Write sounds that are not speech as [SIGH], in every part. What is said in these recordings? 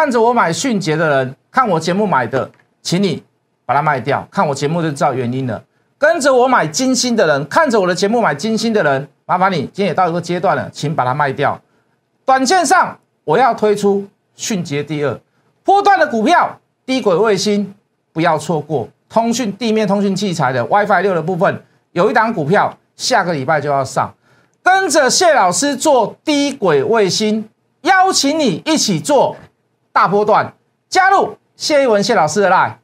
看着我买迅捷的人，看我节目买的，请你把它卖掉。看我节目就知道原因了。跟着我买金星的人，看着我的节目买金星的人，麻烦你今天也到一个阶段了，请把它卖掉。短线上我要推出迅捷第二波段的股票，低轨卫星不要错过。通讯地面通讯器材的 WiFi 六的部分，有一档股票下个礼拜就要上，跟着谢老师做低轨卫星，邀请你一起做大波段，加入谢一文谢老师的 line。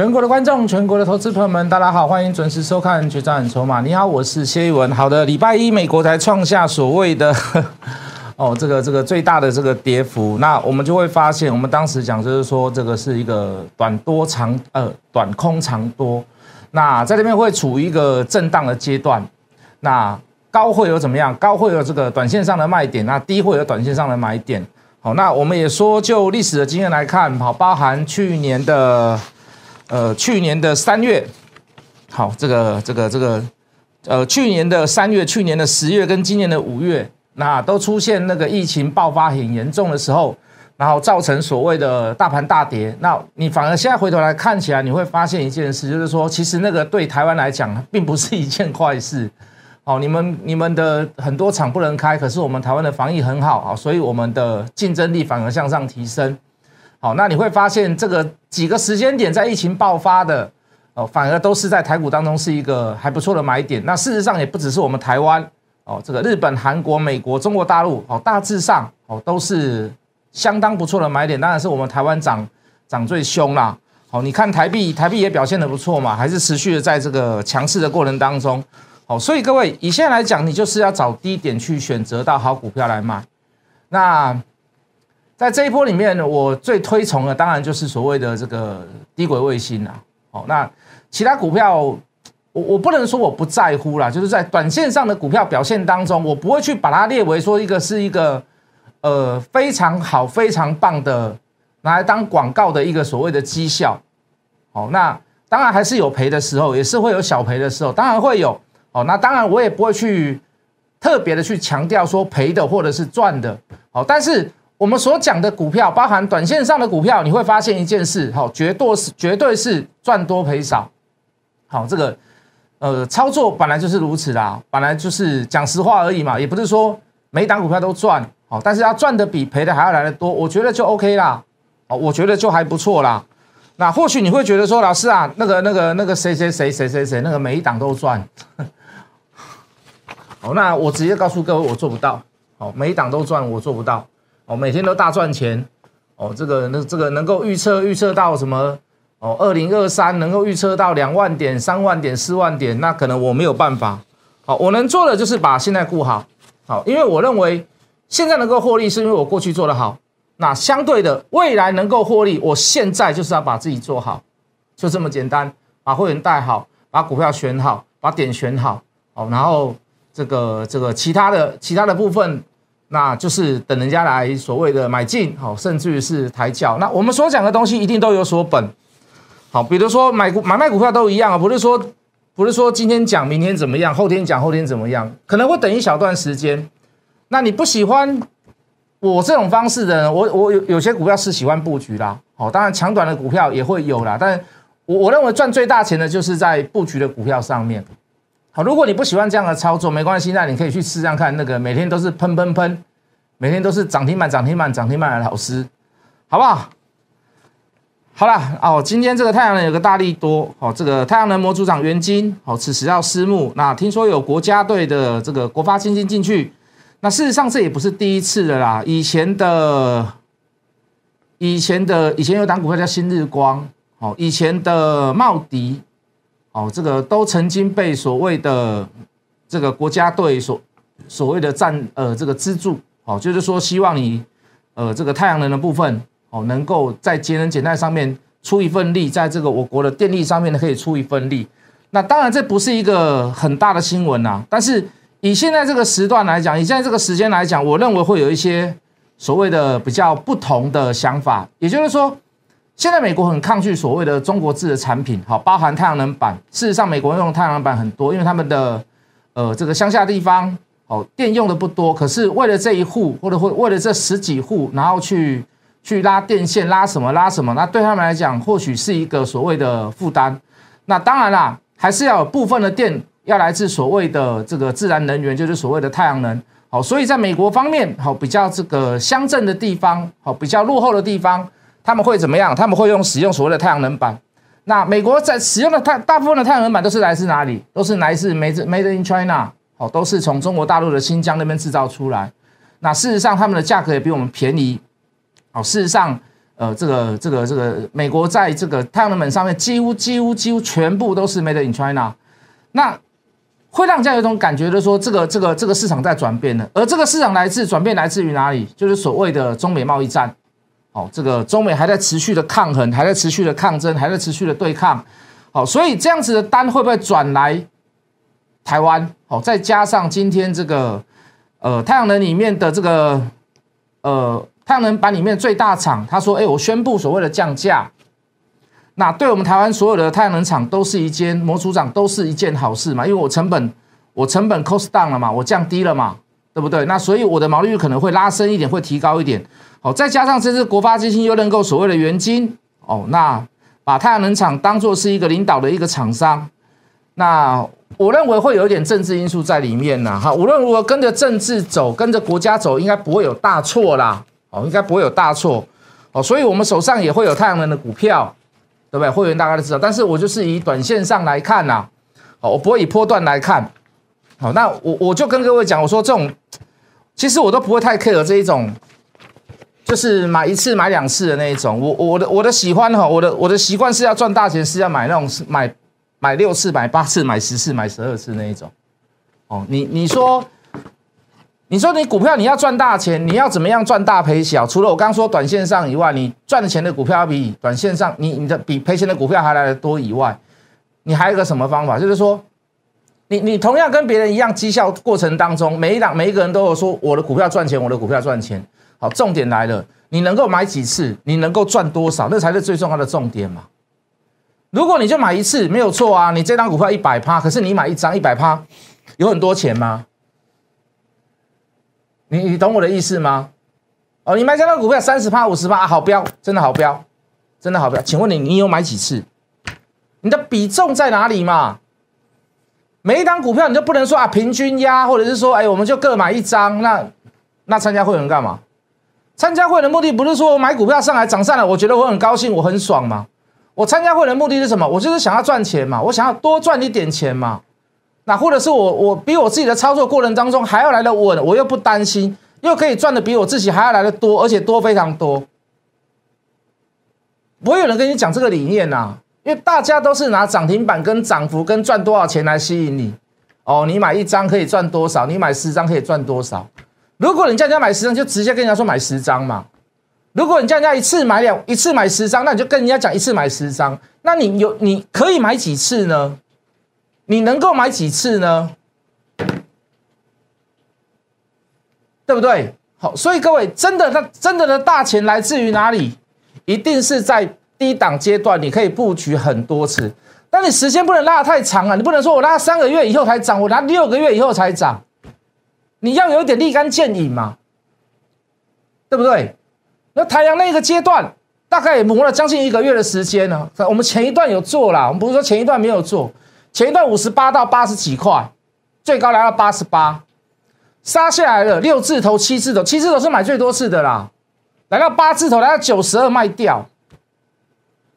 全国的观众，全国的投资朋友们，大家好，欢迎准时收看《决战筹码》。你好，我是谢一文。好的，礼拜一美国才创下所谓的 [LAUGHS] 哦，这个这个最大的这个跌幅，那我们就会发现，我们当时讲就是说，这个是一个短多长呃短空长多，那在这边会处于一个震荡的阶段。那高会有怎么样？高会有这个短线上的卖点，那低会有短线上的买点。好，那我们也说，就历史的经验来看，好，包含去年的。呃，去年的三月，好，这个这个这个，呃，去年的三月、去年的十月跟今年的五月，那都出现那个疫情爆发很严重的时候，然后造成所谓的大盘大跌。那你反而现在回头来看起来，你会发现一件事，就是说，其实那个对台湾来讲，并不是一件坏事。哦，你们你们的很多厂不能开，可是我们台湾的防疫很好啊，所以我们的竞争力反而向上提升。好，那你会发现这个几个时间点在疫情爆发的哦，反而都是在台股当中是一个还不错的买点。那事实上也不只是我们台湾哦，这个日本、韩国、美国、中国大陆哦，大致上哦都是相当不错的买点。当然是我们台湾涨涨最凶啦。好，你看台币，台币也表现的不错嘛，还是持续的在这个强势的过程当中。好，所以各位以现在来讲，你就是要找低点去选择到好股票来买。那。在这一波里面，我最推崇的当然就是所谓的这个低轨卫星啦。哦，那其他股票，我我不能说我不在乎啦，就是在短线上的股票表现当中，我不会去把它列为说一个是一个呃非常好、非常棒的拿来当广告的一个所谓的绩效。哦，那当然还是有赔的时候，也是会有小赔的时候，当然会有。哦，那当然我也不会去特别的去强调说赔的或者是赚的。好，但是。我们所讲的股票，包含短线上的股票，你会发现一件事，好，绝对是绝对是赚多赔少。好，这个呃操作本来就是如此啦，本来就是讲实话而已嘛，也不是说每一档股票都赚，好，但是要赚的比赔的还要来的多，我觉得就 OK 啦，哦，我觉得就还不错啦。那或许你会觉得说，老师啊，那个那个那个谁谁谁谁谁谁，那个每一档都赚。[LAUGHS] 好，那我直接告诉各位，我做不到。好，每一档都赚，我做不到。哦，每天都大赚钱，哦，这个那这个能够预测预测到什么？哦，二零二三能够预测到两万点、三万点、四万点，那可能我没有办法。好，我能做的就是把现在顾好，好，因为我认为现在能够获利，是因为我过去做得好。那相对的，未来能够获利，我现在就是要把自己做好，就这么简单，把会员带好，把股票选好，把点选好，哦，然后这个这个其他的其他的部分。那就是等人家来所谓的买进，好，甚至于是抬轿。那我们所讲的东西一定都有所本，好，比如说买股买卖股票都一样啊，不是说不是说今天讲明天怎么样，后天讲后天怎么样，可能会等一小段时间。那你不喜欢我这种方式的，我我有有些股票是喜欢布局啦，好，当然长短的股票也会有啦，但我我认为赚最大钱的就是在布局的股票上面。好，如果你不喜欢这样的操作，没关系，那你可以去试试看那个每天都是喷喷喷，每天都是涨停板、涨停板、涨停板的老师，好不好？好了哦，今天这个太阳能有个大力多，哦，这个太阳能模组长元金，哦，此时要私募，那听说有国家队的这个国发基金进去，那事实上这也不是第一次了啦，以前的、以前的、以前有档股票叫新日光，哦，以前的茂迪。哦，这个都曾经被所谓的这个国家队所所谓的占呃这个资助，哦，就是说希望你呃这个太阳能的部分哦，能够在节能减碳上面出一份力，在这个我国的电力上面呢可以出一份力。那当然这不是一个很大的新闻呐，但是以现在这个时段来讲，以现在这个时间来讲，我认为会有一些所谓的比较不同的想法。也就是说，现在美国很抗拒所谓的中国制的产品，好，包含太阳能板。事实上，美国用太阳能板很多，因为他们的呃这个乡下地方，哦，电用的不多。可是为了这一户，或者或为了这十几户，然后去去拉电线，拉什么拉什么，那对他们来讲，或许是一个所谓的负担。那当然啦，还是要有部分的电要来自所谓的这个自然能源，就是所谓的太阳能。好，所以在美国方面，好比较这个乡镇的地方，好比较落后的地方，他们会怎么样？他们会用使用所谓的太阳能板。那美国在使用的太大部分的太阳能板都是来自哪里？都是来自 made made in China，哦，都是从中国大陆的新疆那边制造出来。那事实上，他们的价格也比我们便宜。哦，事实上。呃，这个这个这个，美国在这个太阳能板上面几乎几乎几乎全部都是 made in China，那会让人家有一种感觉的说，这个这个这个市场在转变了。而这个市场来自转变来自于哪里？就是所谓的中美贸易战。哦，这个中美还在持续的抗衡，还在持续的抗争，还在持续的对抗。好，所以这样子的单会不会转来台湾？好，再加上今天这个呃太阳能里面的这个呃。太阳能板里面最大厂，他说：“哎，我宣布所谓的降价，那对我们台湾所有的太阳能厂都是一件模组长都是一件好事嘛，因为我成本我成本 cost down 了嘛，我降低了嘛，对不对？那所以我的毛利率可能会拉升一点，会提高一点。好，再加上这次国发基金又认购所谓的元金，哦，那把太阳能厂当做是一个领导的一个厂商，那我认为会有一点政治因素在里面呢。哈，无论如何跟着政治走，跟着国家走，应该不会有大错啦。”哦，应该不会有大错，哦，所以我们手上也会有太阳能的股票，对不对？会员大概都知道，但是我就是以短线上来看呐，哦，我不会以波段来看，好，那我我就跟各位讲，我说这种，其实我都不会太 care 这一种，就是买一次买两次的那一种，我我的我的喜欢哈，我的我的习惯是要赚大钱，是要买那种买买六次、买八次、买十次、买十二次那一种，哦，你你说。你说你股票你要赚大钱，你要怎么样赚大赔小？除了我刚刚说短线上以外，你赚钱的股票要比短线上你你的比赔钱的股票还来的多以外，你还有个什么方法？就是说，你你同样跟别人一样绩效过程当中，每一档每一个人都有说我的股票赚钱，我的股票赚钱。好，重点来了，你能够买几次，你能够赚多少，那才是最重要的重点嘛。如果你就买一次没有错啊，你这张股票一百趴，可是你买一张一百趴，有很多钱吗？你你懂我的意思吗？哦，你买这张股票三十趴五十趴好标，真的好标，真的好标。请问你你有买几次？你的比重在哪里嘛？每一张股票你就不能说啊平均压，或者是说哎我们就各买一张，那那参加会员干嘛？参加会的目的不是说我买股票上来涨上来，我觉得我很高兴我很爽嘛。我参加会的目的是什么？我就是想要赚钱嘛，我想要多赚一点钱嘛。那或者是我我比我自己的操作过程当中还要来的稳，我又不担心，又可以赚的比我自己还要来的多，而且多非常多。不会有人跟你讲这个理念呐，因为大家都是拿涨停板跟涨幅跟赚多少钱来吸引你。哦，你买一张可以赚多少？你买十张可以赚多少？如果你叫人家买十张，就直接跟人家说买十张嘛。如果你叫人家一次买两一次买十张，那你就跟人家讲一次买十张。那你有你可以买几次呢？你能够买几次呢？对不对？好，所以各位真的，那真的的大钱来自于哪里？一定是在低档阶段，你可以布局很多次，但你时间不能拉得太长啊！你不能说我拉三个月以后才涨，我拉六个月以后才涨，你要有点立竿见影嘛，对不对？那太阳那个阶段大概也磨了将近一个月的时间呢。我们前一段有做了，我们不是说前一段没有做。前一段五十八到八十几块，最高来到八十八，杀下来了六字头、七字头，七字头是买最多次的啦。来到八字头，来到九十二卖掉，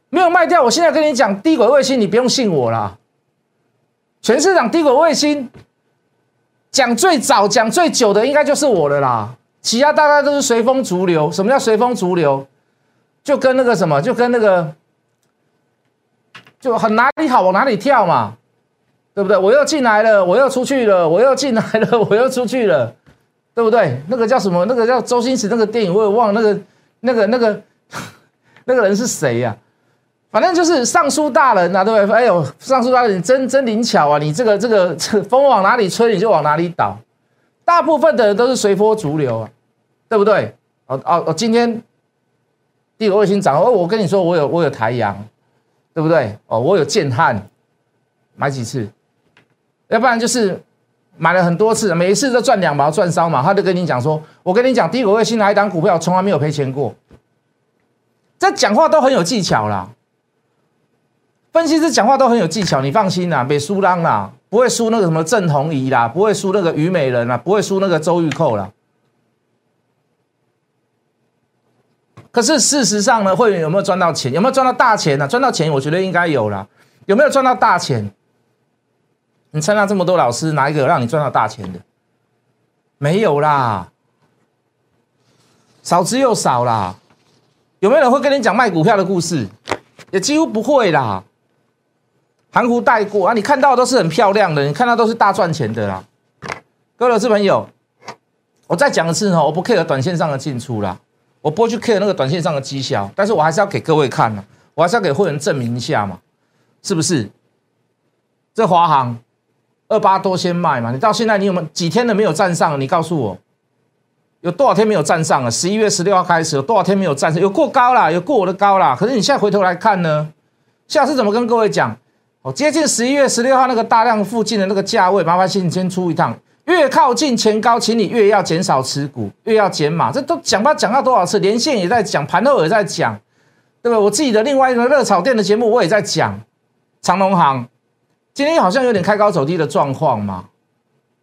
没有卖掉。我现在跟你讲，低轨卫星你不用信我啦。全市场低轨卫星讲最早、讲最久的，应该就是我的啦。其他大概都是随风逐流。什么叫随风逐流？就跟那个什么，就跟那个，就很哪里好往哪里跳嘛。对不对？我又进来了，我又出去了，我又进来了，[LAUGHS] 我又出去了，对不对？那个叫什么？那个叫周星驰那个电影，我也忘了那个那个那个 [LAUGHS] 那个人是谁呀？反正就是尚书大人呐，对不对？哎呦，尚书大人，真真灵巧啊！你这个 [LAUGHS] 这个风往哪里吹，你就往哪里倒。大部分的人都是随波逐流啊，对不对？哦哦哦，今天第五卫星涨，哦，我跟你说，我有我有台阳，对不对？哦，我有建汉，买几次？要不然就是买了很多次，每一次都赚两毛赚三毛，他就跟你讲说，我跟你讲，第五卫星哪一档股票从来没有赔钱过。这讲话都很有技巧啦，分析师讲话都很有技巧，你放心啦，别输浪啦，不会输那个什么郑红怡啦，不会输那个虞美人啦，不会输那个周玉蔻啦。可是事实上呢，会员有没有赚到钱？有没有赚到大钱呢？赚到钱，我觉得应该有啦。有没有赚到大钱？你参加这么多老师，哪一个让你赚到大钱的？没有啦，少之又少啦。有没有人会跟你讲卖股票的故事？也几乎不会啦，含糊带过啊！你看到都是很漂亮的，你看到都是大赚钱的啦。各位老师朋友，我再讲一次哦，我不 care 短线上的进出啦，我不会去 care 那个短线上的绩效，但是我还是要给各位看呢，我还是要给会员证明一下嘛，是不是？这华航二八多先卖嘛，你到现在你有没有几天都没有站上？你告诉我。有多少天没有站上了？十一月十六号开始有多少天没有站上？有过高啦，有过我的高啦。可是你现在回头来看呢？下次怎么跟各位讲？哦，接近十一月十六号那个大量附近的那个价位，麻烦请你先出一趟。越靠近前高，请你越要减少持股，越要减码。这都讲吧讲到多少次？连线也在讲，盘后也在讲，对不对？我自己的另外一个热炒店的节目，我也在讲长隆行，今天好像有点开高走低的状况嘛。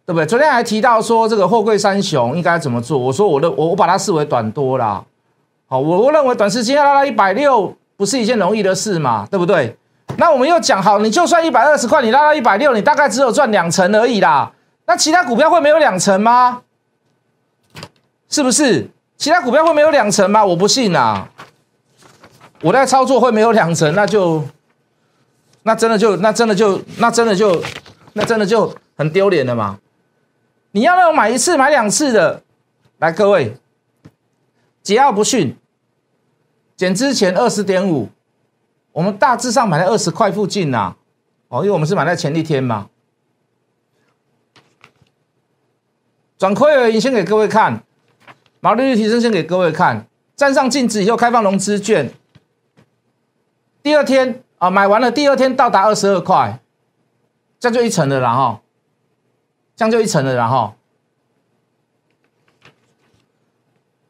对不对？昨天还提到说这个货柜三雄应该怎么做？我说我的我我把它视为短多啦。好，我我认为短时间要拉到一百六不是一件容易的事嘛，对不对？那我们又讲好，你就算一百二十块，你拉到一百六，你大概只有赚两成而已啦。那其他股票会没有两成吗？是不是？其他股票会没有两成吗？我不信啊。我在操作会没有两成，那就那真的就那真的就那真的就那真的就很丢脸了嘛。你要那种买一次买两次的，来各位，桀骜不驯，减之前二十点五，我们大致上买在二十块附近呐，哦，因为我们是买在前一天嘛。转亏而盈，先给各位看，毛利率提升，先给各位看，站上净值以后开放融资券，第二天啊买完了，第二天到达二十二块，这样就一层的了哈。这样就一层了，然后，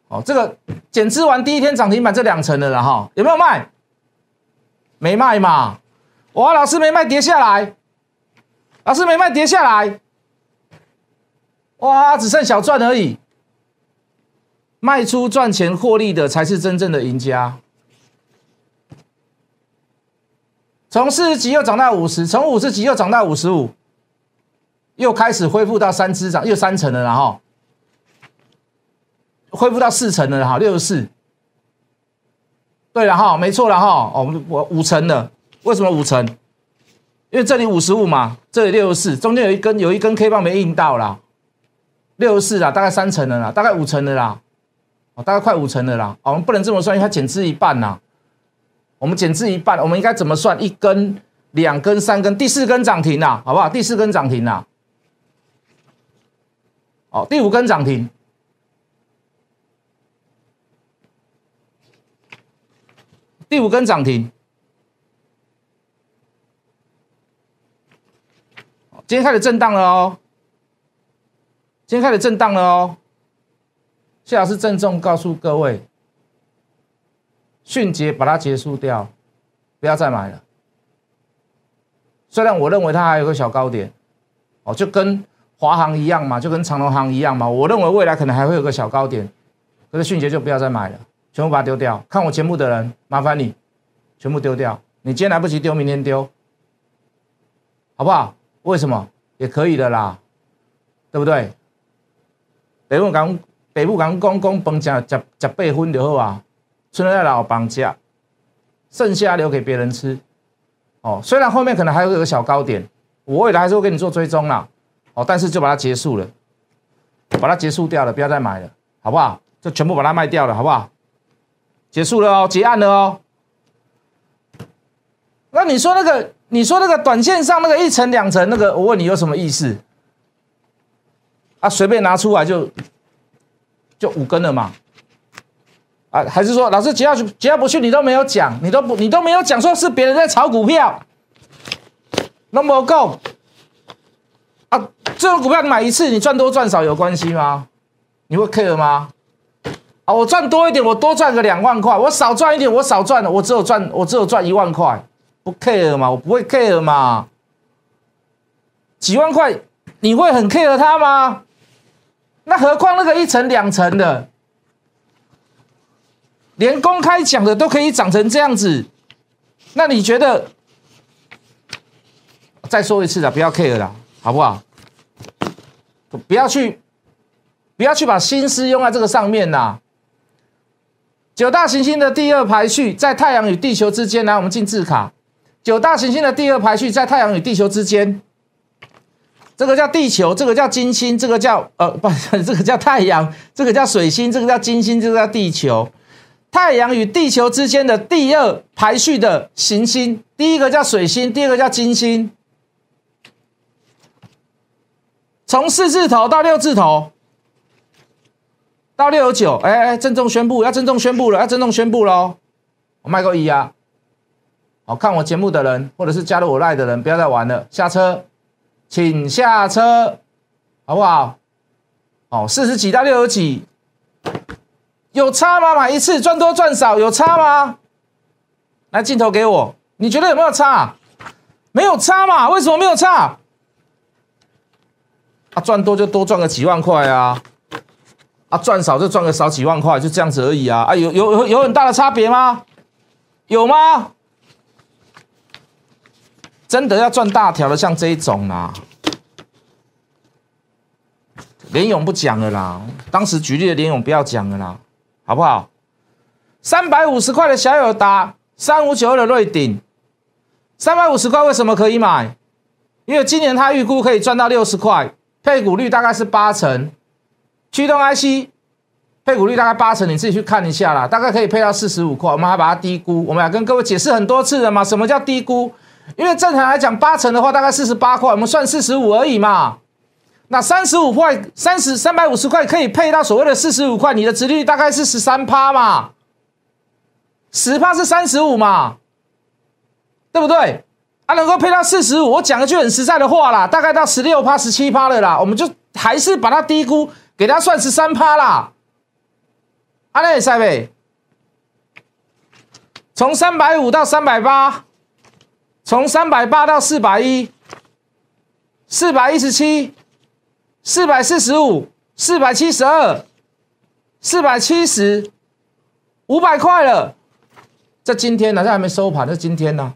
哦，这个减资完第一天涨停板这两层了，然后有没有卖？没卖嘛？哇，老师没卖跌下来，老师没卖跌下来，哇，只剩小赚而已。卖出赚钱获利的才是真正的赢家。从四十级又涨到五十，从五十级又涨到五十五。又开始恢复到三支涨，又三成了，然后恢复到四成了，哈，六十四。对了哈，没错了哈，我们我五成的，为什么五成？因为这里五十五嘛，这里六十四，中间有一根有一根 K 棒没印到啦，六十四啦，大概三成的啦，大概五成的啦，哦，大概快五成的啦，哦我们不能这么算，因为它减资一半呐，我们减资一半，我们应该怎么算？一根、两根、三根，第四根涨停啦，好不好？第四根涨停啦。哦，第五根涨停，第五根涨停。今天开始震荡了哦，今天开始震荡了哦。谢老师郑重告诉各位，迅捷把它结束掉，不要再买了。虽然我认为它还有个小高点，哦，就跟。华航一样嘛，就跟长隆航一样嘛。我认为未来可能还会有个小高点，可是迅捷就不要再买了，全部把它丢掉。看我节目的人，麻烦你全部丢掉。你今天来不及丢，明天丢，好不好？为什么？也可以的啦，对不对？北部港北部港公公崩加加加八分就好啊，存在老绑架，剩下留给别人吃。哦，虽然后面可能还会有个小高点，我未来还是会给你做追踪啦。哦，但是就把它结束了，把它结束掉了，不要再买了，好不好？就全部把它卖掉了，好不好？结束了哦，结案了哦。那你说那个，你说那个短线上那个一层两层那个，我问你有什么意思？啊，随便拿出来就就五根了嘛？啊，还是说老师接下去接下不去，你都没有讲，你都不你都没有讲，说是别人在炒股票，那么够啊？这种股票你买一次，你赚多赚少有关系吗？你会 care 吗？啊，我赚多一点，我多赚个两万块；我少赚一点，我少赚了，我只有赚我只有赚一万块，不 care 嘛？我不会 care 嘛？几万块你会很 care 它吗？那何况那个一层两层的，连公开讲的都可以长成这样子，那你觉得？再说一次了，不要 care 了，好不好？不要去，不要去把心思用在这个上面呐。九大行星的第二排序在太阳与地球之间，来，我们进字卡。九大行星的第二排序在太阳与地球之间。这个叫地球，这个叫金星，这个叫呃不，[LAUGHS] 这个叫太阳，这个叫水星，这个叫金星，这个叫地球。太阳与地球之间的第二排序的行星，第一个叫水星，第二个叫金星。从四字头到六字头，到六十九，哎哎，郑重宣布，要郑重宣布了，要郑重宣布喽！我卖个一啊！好看我节目的人，或者是加入我赖的人，不要再玩了，下车。请下车，好不好？哦，四十几到六十几，有差吗？买一次赚多赚少有差吗？来镜头给我，你觉得有没有差？没有差嘛？为什么没有差？啊，赚多就多赚个几万块啊，啊，赚少就赚个少几万块，就这样子而已啊！啊，有有有有很大的差别吗？有吗？真的要赚大条的，像这一种啦，连勇不讲了啦。当时举例的连勇不要讲了啦，好不好？三百五十块的小友达，三五九二的瑞鼎，三百五十块为什么可以买？因为今年他预估可以赚到六十块，配股率大概是八成，驱动 IC 配股率大概八成，你自己去看一下啦，大概可以配到四十五块。我们还把它低估，我们还跟各位解释很多次了嘛，什么叫低估？因为正常来讲，八成的话大概四十八块，我们算四十五而已嘛。那三十五块，三十三百五十块可以配到所谓的四十五块，你的殖利率大概是十三趴嘛，十趴是三十五嘛，对不对？啊，能够配到四十五，我讲一句很实在的话啦，大概到十六趴、十七趴了啦，我们就还是把它低估，给它算十三趴啦。阿内塞贝，从三百五到三百八。从三百八到四百一，四百一十七，四百四十五，四百七十二，四百七十，五百块了。这今天呢？这还没收盘，这今天呢？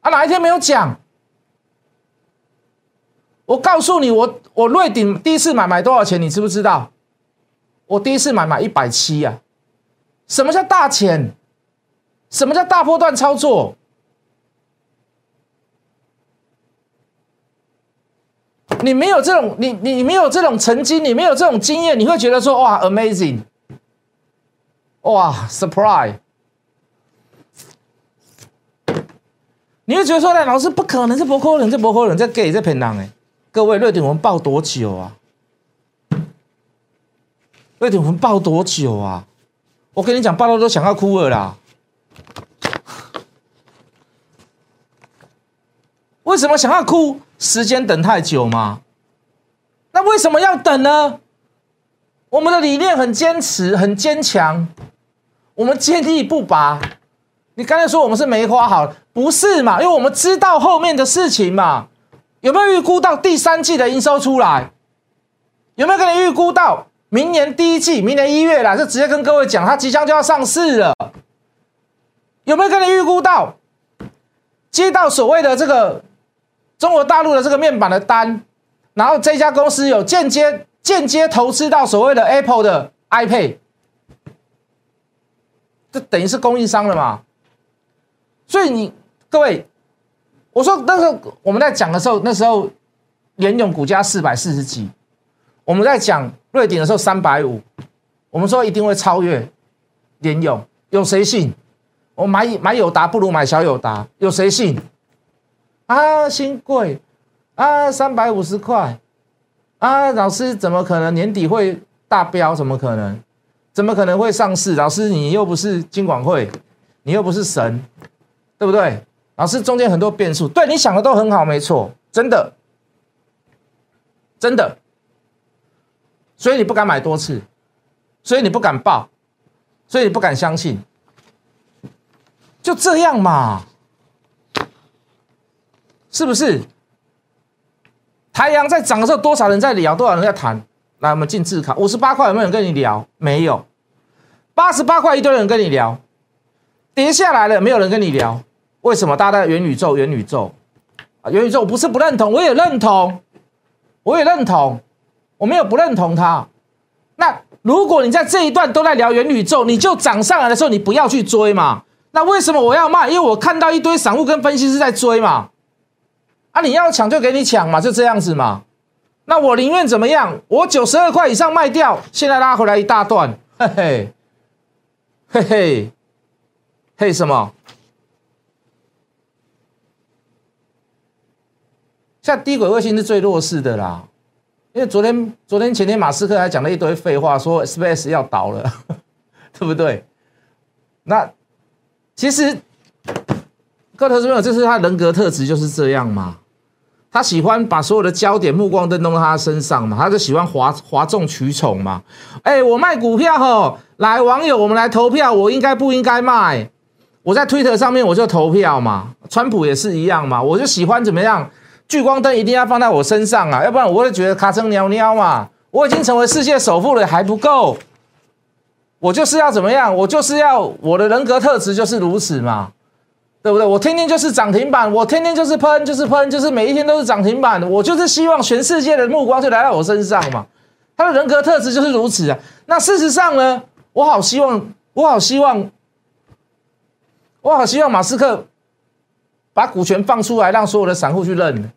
啊，哪一天没有讲？我告诉你，我我瑞鼎第一次买买多少钱？你知不知道？我第一次买买一百七呀。什么叫大钱？什么叫大波段操作？你没有这种，你你没有这种曾经，你没有这种经验，你会觉得说哇，amazing，哇，surprise，你会觉得说呢，老师不可能，这不可能，这不可能，这给这骗人哎！各位，瑞典我们报多久啊？瑞典我们报多久啊？我跟你讲，报到都想要哭了啦！为什么想要哭？时间等太久吗？那为什么要等呢？我们的理念很坚持，很坚强，我们坚毅不拔。你刚才说我们是梅花好，不是嘛？因为我们知道后面的事情嘛。有没有预估到第三季的营收出来？有没有跟你预估到明年第一季，明年一月啦，就直接跟各位讲，它即将就要上市了。有没有跟你预估到接到所谓的这个？中国大陆的这个面板的单，然后这家公司有间接间接投资到所谓的 Apple 的 iPad，这等于是供应商了嘛？所以你各位，我说那个我们在讲的时候，那时候联永股价四百四十几，我们在讲瑞典的时候三百五，我们说一定会超越联永，有谁信？我买买友达不如买小友达，有谁信？啊，新贵啊，三百五十块啊，老师怎么可能年底会大飙？怎么可能？怎么可能会上市？老师你又不是金管会，你又不是神，对不对？老师中间很多变数，对你想的都很好，没错，真的，真的，所以你不敢买多次，所以你不敢报，所以你不敢相信。就这样嘛，是不是？太阳在涨的时候，多少人在聊，多少人在谈？来，我们进字卡，五十八块有没有人跟你聊？没有。八十八块一堆人跟你聊，跌下来了，没有人跟你聊。为什么？大家在元宇宙，元宇宙啊，元宇宙不是不认同，我也认同，我也认同，我没有不认同它。那如果你在这一段都在聊元宇宙，你就涨上来的时候，你不要去追嘛。那为什么我要卖？因为我看到一堆散户跟分析师在追嘛，啊，你要抢就给你抢嘛，就这样子嘛。那我宁愿怎么样？我九十二块以上卖掉，现在拉回来一大段，嘿嘿，嘿嘿，嘿什么？像低轨卫星是最弱势的啦，因为昨天、昨天、前天马斯克还讲了一堆废话，说 Space 要倒了，[LAUGHS] 对不对？那。其实，各位投资朋友，这是他人格特质就是这样嘛。他喜欢把所有的焦点、目光都弄到他身上嘛，他就喜欢哗哗众取宠嘛。哎，我卖股票吼，来网友，我们来投票，我应该不应该卖？我在推特上面我就投票嘛。川普也是一样嘛，我就喜欢怎么样？聚光灯一定要放在我身上啊，要不然我会觉得卡成尿尿嘛。我已经成为世界首富了，还不够。我就是要怎么样？我就是要我的人格特质就是如此嘛，对不对？我天天就是涨停板，我天天就是喷，就是喷，就是每一天都是涨停板。我就是希望全世界的目光就来到我身上嘛。他的人格特质就是如此啊。那事实上呢，我好希望，我好希望，我好希望马斯克把股权放出来，让所有的散户去认。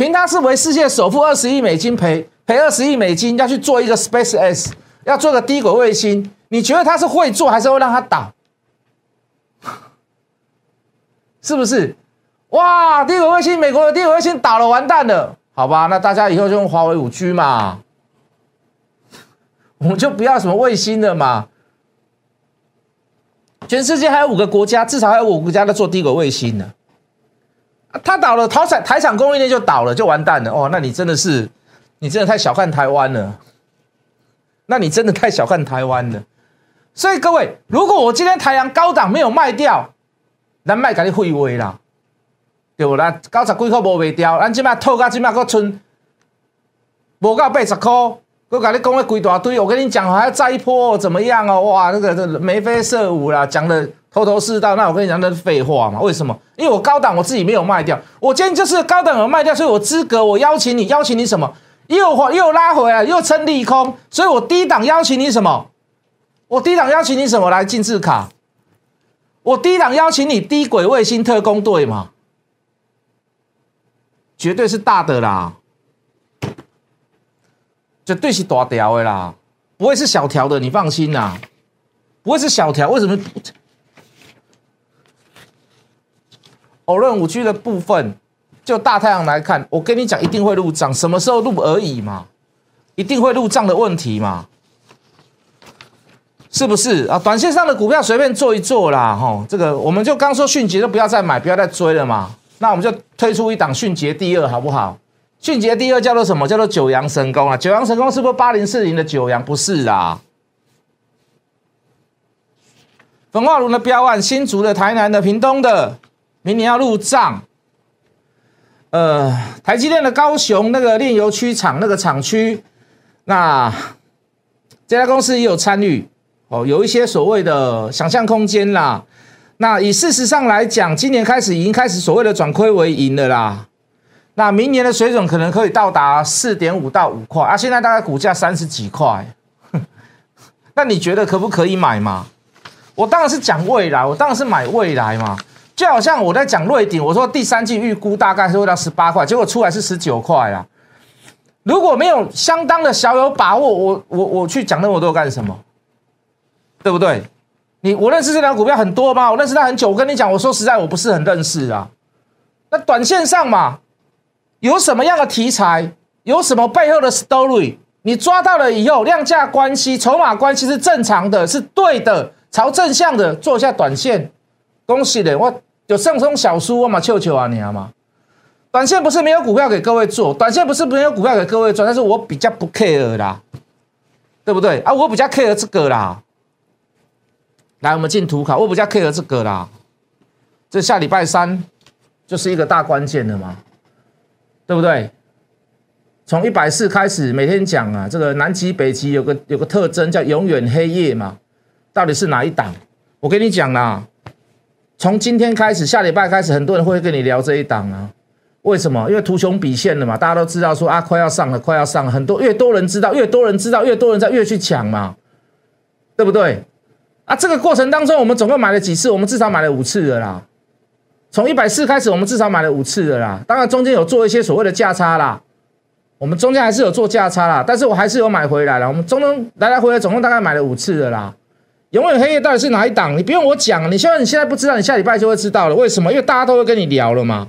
凭他是为世界首富，二十亿美金赔赔二十亿美金，要去做一个 Space X。要做个低轨卫星，你觉得他是会做还是会让他倒？[LAUGHS] 是不是？哇，低轨卫星，美国的低轨卫星倒了，完蛋了，好吧？那大家以后就用华为五 G 嘛，[LAUGHS] 我们就不要什么卫星了嘛。全世界还有五个国家，至少还有五个国家在做低轨卫星呢。他倒了，台产台厂供应链就倒了，就完蛋了。哦，那你真的是，你真的太小看台湾了。那你真的太小看台湾了，所以各位，如果我今天太阳高档没有卖掉，咱卖给你废话啦，对不啦？九十几块无卖掉，咱即摆套到即摆，搁剩无到八十块，搁甲你讲了规大堆，我跟你讲还要再一波怎么样哦？哇，那个这眉飞色舞啦，讲的头头是道。那我跟你讲，那是废话嘛？为什么？因为我高档我自己没有卖掉，我今天就是高档有卖掉，所以我资格，我邀请你，邀请你什么？又又拉回来，又撑利空，所以我低档邀请你什么？我低档邀请你什么来进字卡？我低档邀请你低轨卫星特工队嘛？绝对是大的啦，绝对是大条的啦，不会是小条的，你放心啦，不会是小条。为什么？偶论五 G 的部分。就大太阳来看，我跟你讲，一定会入账，什么时候入而已嘛，一定会入账的问题嘛，是不是啊？短线上的股票随便做一做啦，吼，这个我们就刚说迅捷就不要再买，不要再追了嘛。那我们就推出一档迅捷第二，好不好？迅捷第二叫做什么？叫做九阳神功啊！九阳神功是不是八零四零的九阳？不是啊。焚化炉的标案，新竹的、台南的、屏东的，明年要入账。呃，台积电的高雄那个炼油区厂那个厂区，那这家公司也有参与哦，有一些所谓的想象空间啦。那以事实上来讲，今年开始已经开始所谓的转亏为盈了啦。那明年的水准可能可以到达四点五到五块啊，现在大概股价三十几块，[LAUGHS] 那你觉得可不可以买嘛？我当然是讲未来，我当然是买未来嘛。就好像我在讲瑞鼎，我说第三季预估大概是会到十八块，结果出来是十九块啊。如果没有相当的小有把握，我我我去讲那么多干什么？对不对？你我认识这张股票很多吗？我认识它很久。我跟你讲，我说实在，我不是很认识啊。那短线上嘛，有什么样的题材，有什么背后的 story，你抓到了以后，量价关系、筹码关系是正常的，是对的，朝正向的做一下短线。恭喜你，我有上中小叔我嘛，求求啊你啊嘛。短线不是没有股票给各位做，短线不是没有股票给各位做，但是我比较不 care 啦，对不对啊？我比较 care 这个啦。来，我们进图卡，我比较 care 这个啦。这下礼拜三就是一个大关键的嘛，对不对？从一百四开始，每天讲啊，这个南极北极有个有个特征叫永远黑夜嘛，到底是哪一档？我跟你讲啦，从今天开始，下礼拜开始，很多人会跟你聊这一档啊。为什么？因为图穷匕现了嘛，大家都知道说啊，快要上了，快要上了，很多越多人知道，越多人知道，越多人在越去抢嘛，对不对？啊，这个过程当中，我们总共买了几次？我们至少买了五次的啦。从一百四开始，我们至少买了五次的啦。当然中间有做一些所谓的价差啦，我们中间还是有做价差啦，但是我还是有买回来了。我们中中来来回回总共大概买了五次的啦。永远黑夜到底是哪一档？你不用我讲，你现在你现在不知道，你下礼拜就会知道了。为什么？因为大家都会跟你聊了嘛。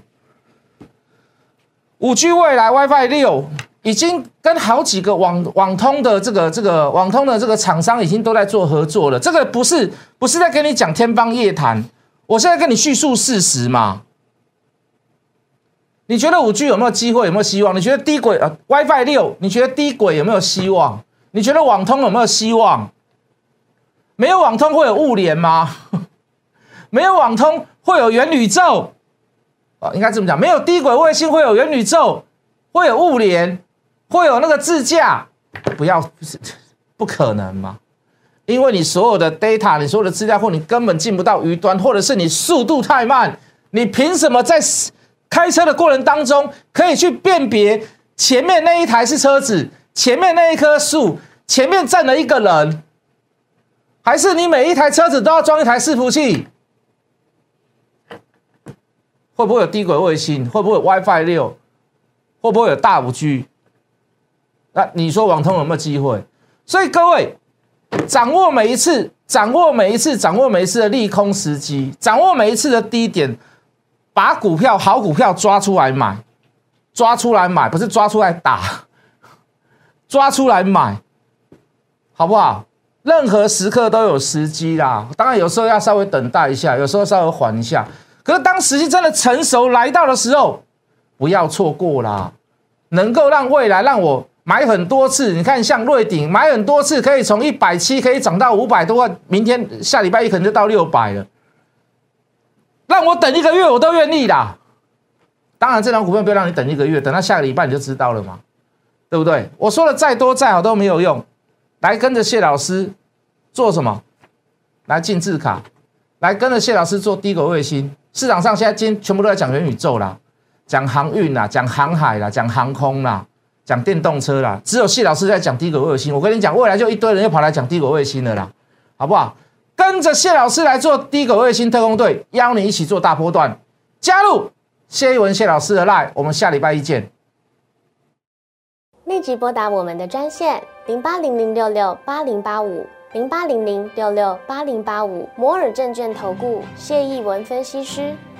五 G 未来 WiFi 六已经跟好几个网网通的这个这个网通的这个厂商已经都在做合作了。这个不是不是在跟你讲天方夜谭，我现在跟你叙述事实嘛。你觉得五 G 有没有机会？有没有希望？你觉得低轨啊 WiFi 六？你觉得低轨有没有希望？你觉得网通有没有希望？没有网通会有物联吗？[LAUGHS] 没有网通会有元宇宙？啊，应该这么讲，没有低轨卫星会有元宇宙，会有物联，会有那个自驾，不要，不可能嘛？因为你所有的 data，你所有的资料库，你根本进不到云端，或者是你速度太慢，你凭什么在开车的过程当中可以去辨别前面那一台是车子，前面那一棵树，前面站了一个人，还是你每一台车子都要装一台伺服器？会不会有低轨卫星？会不会有 WiFi 六？会不会有大五 G？那你说网通有没有机会？所以各位掌握每一次，掌握每一次，掌握每一次的利空时机，掌握每一次的低点，把股票好股票抓出来买，抓出来买，不是抓出来打，[LAUGHS] 抓出来买，好不好？任何时刻都有时机啦。当然有时候要稍微等待一下，有时候稍微缓一下。可是当时机真的成熟来到的时候，不要错过啦！能够让未来让我买很多次，你看像瑞鼎买很多次，可以从一百七可以涨到五百多万，明天下礼拜一可能就到六百了。让我等一个月我都愿意啦。当然这张股票不要让你等一个月，等到下个礼拜你就知道了嘛，对不对？我说的再多再好都没有用，来跟着谢老师做什么？来进字卡，来跟着谢老师做低轨卫星。市场上现在今全部都在讲元宇宙啦，讲航运啦，讲航海啦，讲航空啦，讲电动车啦，只有谢老师在讲低轨卫星。我跟你讲，未来就一堆人又跑来讲低轨卫星的啦，好不好？跟着谢老师来做低轨卫星特工队，邀你一起做大波段，加入谢一文谢老师的 line，我们下礼拜一见。立即拨打我们的专线零八零零六六八零八五。零八零零六六八零八五摩尔证券投顾谢义文分析师，